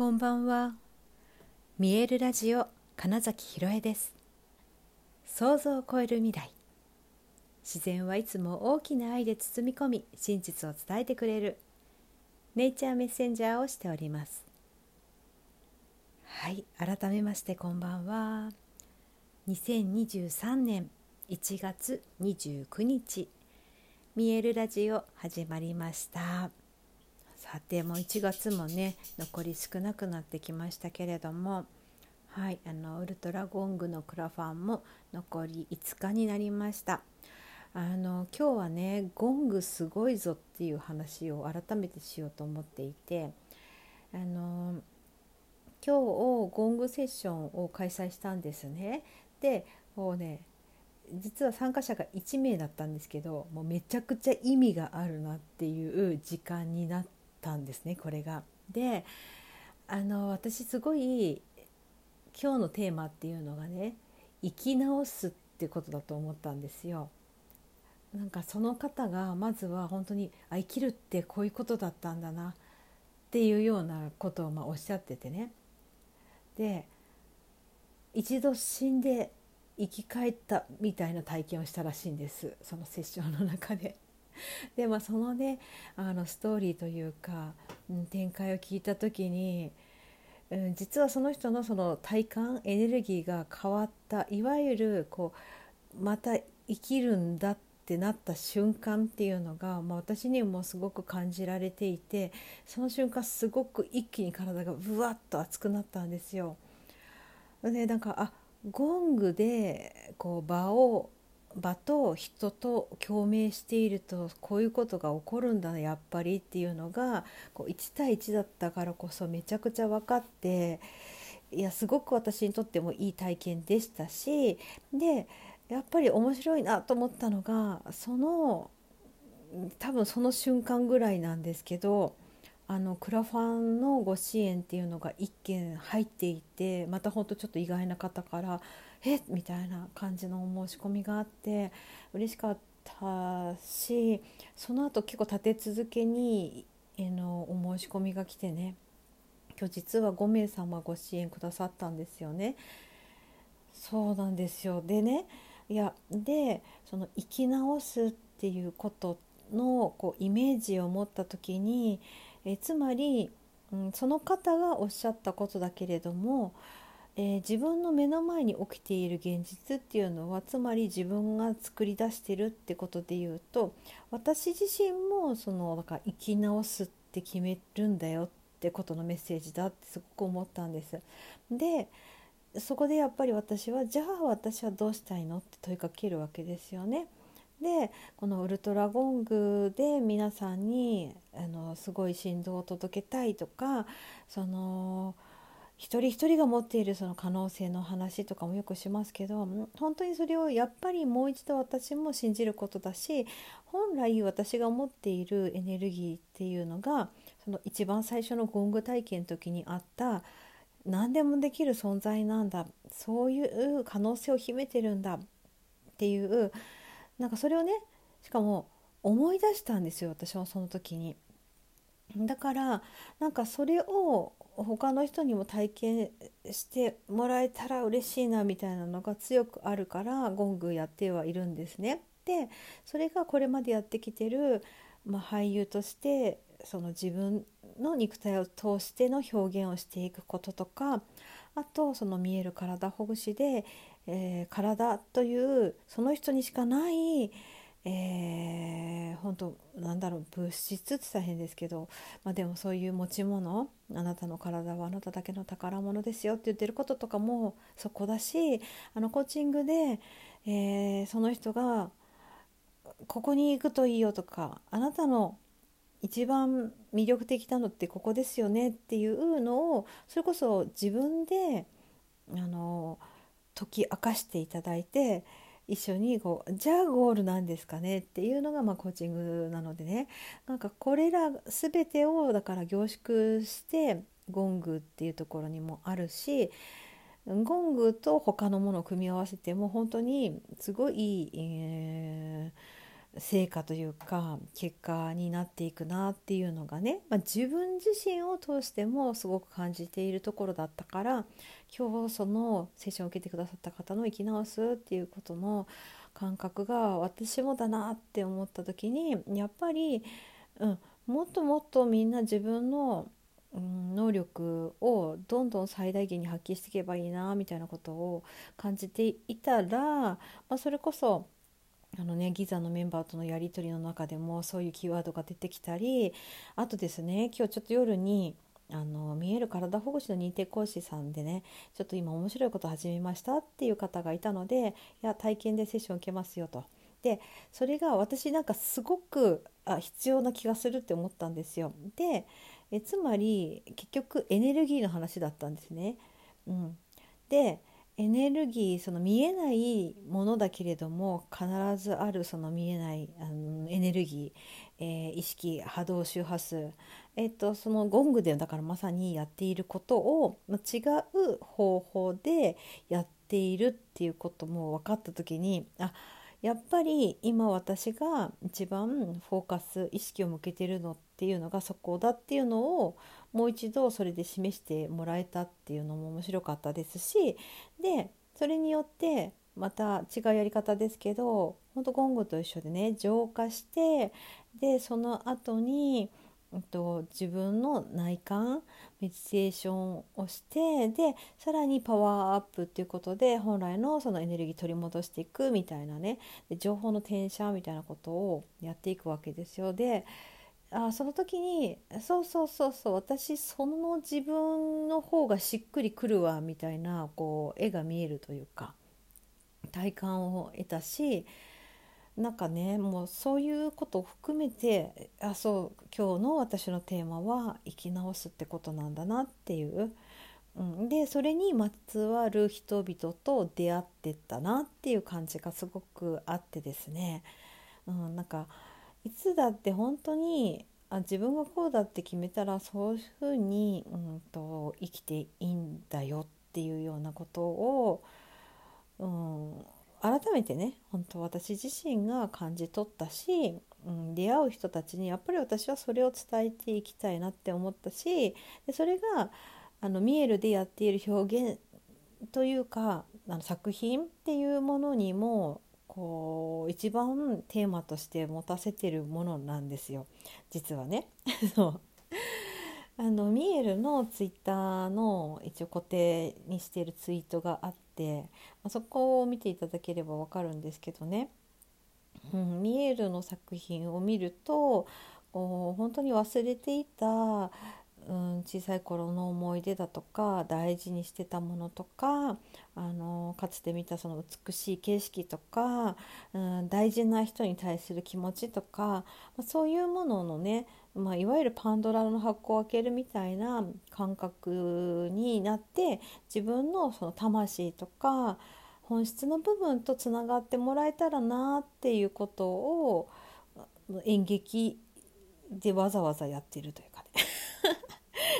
こんばんは。見えるラジオ金崎ひろえです。想像を超える未来。自然はいつも大きな愛で包み込み、真実を伝えてくれるネイチャーメッセンジャーをしております。はい、改めましてこんばんは。2023年1月29日、見えるラジオ始まりました。さてもう1月もね残り少なくなってきましたけれどもはいあのウルトラゴングのクラファンも残り5日になりました。あの今日はねゴングすごいぞっていう話を改めてしようと思っていてあの今日ゴングセッションを開催したんですね。でこうね実は参加者が1名だったんですけどもうめちゃくちゃ意味があるなっていう時間になってたんですねこれが。であの私すごい今日のテーマっていうのがね生き直すってことだと思ったんですよ。なんかその方がまずは本当にあ生きるってこういうことだったんだなっていうようなことをまあおっしゃっててね。で一度死んで生き返ったみたいな体験をしたらしいんですそのセッションの中で。でまあそのねあのストーリーというか、うん、展開を聞いた時に、うん、実はその人のその体感エネルギーが変わったいわゆるこうまた生きるんだってなった瞬間っていうのが、まあ、私にもすごく感じられていてその瞬間すごく一気に体がぶわっと熱くなったんですよ。でなんかあゴングでこう場を場と人と共鳴しているとこういうことが起こるんだやっぱりっていうのがこう1対1だったからこそめちゃくちゃ分かっていやすごく私にとってもいい体験でしたしでやっぱり面白いなと思ったのがその多分その瞬間ぐらいなんですけどあのクラファンのご支援っていうのが1件入っていてまたほんとちょっと意外な方からえみたいな感じのお申し込みがあって嬉しかったしその後結構立て続けに、えのお申し込みが来てね今日実は5名様ご支援くださったんですよね。そうなんですよでねいやでその生き直すっていうことのこうイメージを持った時にえつまり、うん、その方がおっしゃったことだけれどもえー、自分の目の前に起きている現実っていうのはつまり自分が作り出してるってことで言うと私自身もそのだか生き直すって決めるんだよってことのメッセージだってすごく思ったんです。でそこでやっぱり私はじゃあ私はどうしたいのって問いかけるわけですよね。でこのウルトラゴングで皆さんにあのすごい振動を届けたいとかその一人一人が持っているその可能性の話とかもよくしますけど本当にそれをやっぱりもう一度私も信じることだし本来私が持っているエネルギーっていうのがその一番最初のゴング体験の時にあった何でもできる存在なんだそういう可能性を秘めてるんだっていうなんかそれをねしかも思い出したんですよ私はその時に。だからなんかそれを他の人にも体験してもらえたら嬉しいなみたいなのが強くあるからゴングやってはいるんですね。でそれがこれまでやってきてる、まあ、俳優としてその自分の肉体を通しての表現をしていくこととかあとその見える体ほぐしで、えー、体というその人にしかないえー、本当なんだろう物質って言ったら変ですけど、まあ、でもそういう持ち物あなたの体はあなただけの宝物ですよって言ってることとかもそこだしあのコーチングで、えー、その人がここに行くといいよとかあなたの一番魅力的なのってここですよねっていうのをそれこそ自分であの解き明かしていただいて一緒にこうじゃあゴールなんですかねっていうのがまあコーチングなのでね。なんかこれら全てをだから凝縮してゴングっていうところにもあるしゴングと他のものを組み合わせても本当にすごい、え成果というか結果になっていくなっていうのがね、まあ、自分自身を通してもすごく感じているところだったから今日そのセッションを受けてくださった方の生き直すっていうことの感覚が私もだなって思った時にやっぱり、うん、もっともっとみんな自分の、うん、能力をどんどん最大限に発揮していけばいいなみたいなことを感じていたら、まあ、それこそあのねギザのメンバーとのやり取りの中でもそういうキーワードが出てきたりあとですね今日ちょっと夜にあの見える体保護士の認定講師さんでねちょっと今面白いこと始めましたっていう方がいたのでいや体験でセッション受けますよと。でそれが私なんかすごくあ必要な気がするって思ったんですよ。でえつまり結局エネルギーの話だったんですね。うん、でエネルギーその見えないものだけれども必ずあるその見えないあのエネルギー、えー、意識波動周波数、えーと、そのゴングでだからまさにやっていることを、違う方法でやっているっていうことも分かった時にあやっぱり今私が一番フォーカス意識を向けてるのっていうのがそこだっていうのをもう一度それで示してもらえたっていうのも面白かったですしでそれによってまた違うやり方ですけどほんとゴングと一緒でね浄化してでその後にと自分の内観メディテーションをしてでさらにパワーアップっていうことで本来のそのエネルギー取り戻していくみたいなねで情報の転写みたいなことをやっていくわけですよ。であその時にそうそうそうそう私その自分の方がしっくりくるわみたいなこう絵が見えるというか体感を得たしなんかねもうそういうことを含めてあそう今日の私のテーマは生き直すってことなんだなっていう、うん、でそれにまつわる人々と出会ってったなっていう感じがすごくあってですね、うん、なんかいつだって本当にあ自分がこうだって決めたらそういうふうに、うんと、生きていいんだよっていうようなことを、うん、改めてね本当私自身が感じ取ったし、うん、出会う人たちにやっぱり私はそれを伝えていきたいなって思ったしでそれがあのミエルでやっている表現というかあの作品っていうものにもこう一番テーマとして持たせてるものなんですよ実はね。そうあのミエルのツイッターの一応固定にしているツイートがあって、そこを見ていただければ分かるんですけどね、うん、ミエルの作品を見ると本当に忘れていたうん、小さい頃の思い出だとか大事にしてたものとかあのかつて見たその美しい景色とか、うん、大事な人に対する気持ちとか、ま、そういうもののね、まあ、いわゆるパンドラの箱を開けるみたいな感覚になって自分のその魂とか本質の部分とつながってもらえたらなっていうことを演劇でわざわざやってるというかね。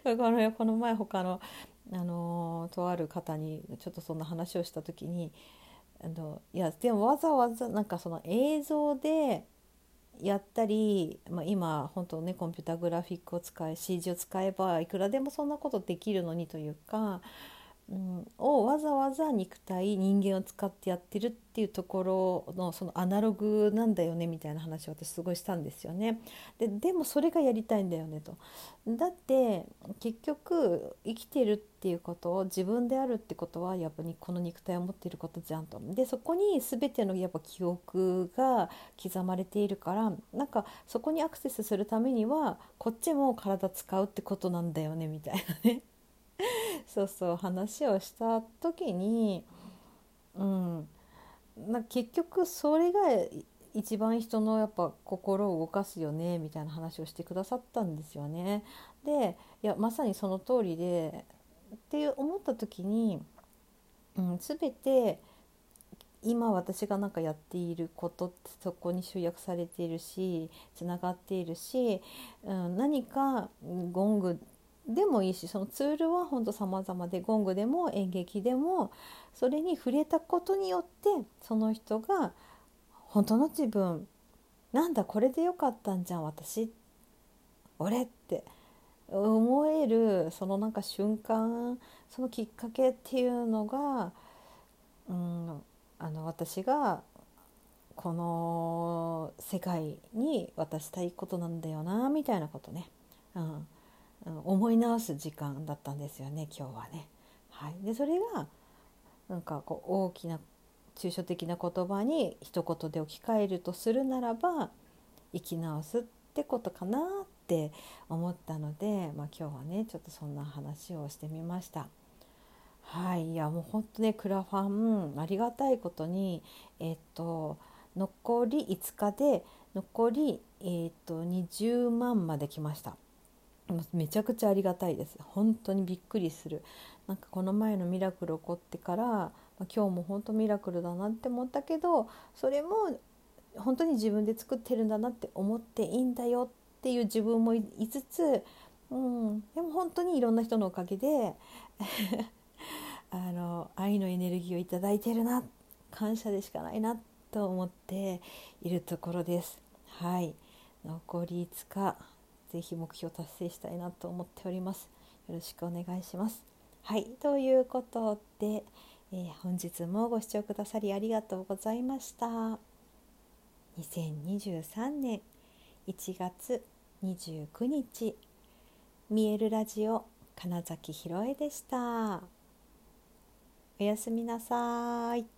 このこの前他の、あのとある方にちょっとそんな話をした時にあのいやでもわざわざなんかその映像でやったり、まあ、今本当ねコンピュータグラフィックを使い CG を使えばいくらでもそんなことできるのにというかうん、をわざわざ肉体人間を使ってやってるっていうところのそのアナログなんだよねみたいな話を私すごいしたんですよね。ででもそれがやりたいんだよねと。だって結局生きてるっていうことを自分であるってことはやっぱりこの肉体を持っていることじゃんと。でそこに全てのやっぱ記憶が刻まれているからなんかそこにアクセスするためにはこっちも体使うってことなんだよねみたいなね。そうそう話をした時にうんな結局それが一番人のやっぱ心を動かすよねみたいな話をしてくださったんですよね。でいやまさにその通りでって思った時に、うん、全て今私がなんかやっていることってそこに集約されているしつながっているし、うん、何かゴングでもいいしそのツールは本当様々でゴングでも演劇でもそれに触れたことによってその人が本当の自分なんだこれでよかったんじゃん私。俺って思えるそのなんか瞬間そのきっかけっていうのが、うん、あの私がこの世界に渡したいことなんだよなみたいなことね、うん、思い直す時間だったんですよね今日はね。はい、でそれがなんかこう大きな抽象的な言葉に一言で置き換えるとするならば生き直すってことかなって思ったので、まあ、今日はねちょっとそんな話をしてみました。はい、いやもう本当ねクラファンありがたいことにえっと残り5日で残り、えっと20万まで来ました。めちゃくちゃありがたいです。本当にびっくりする。なんかこの前のミラクル起こってから、今日も本当ミラクルだなって思ったけどそれも本当に自分で作ってるんだなって思っていいんだよっていう自分もいつつ、うん、でも本当にいろんな人のおかげで あの愛のエネルギーをいいてるな感謝でしかないなと思っているところです。はい。残り5日。ぜひ目標達成したいなと思っております。よろしくお願いします。はい、ということで、えー、本日もご視聴くださりありがとうございました。2023年1月29日、見えるラジオ金崎ひろえでした。おやすみなさい。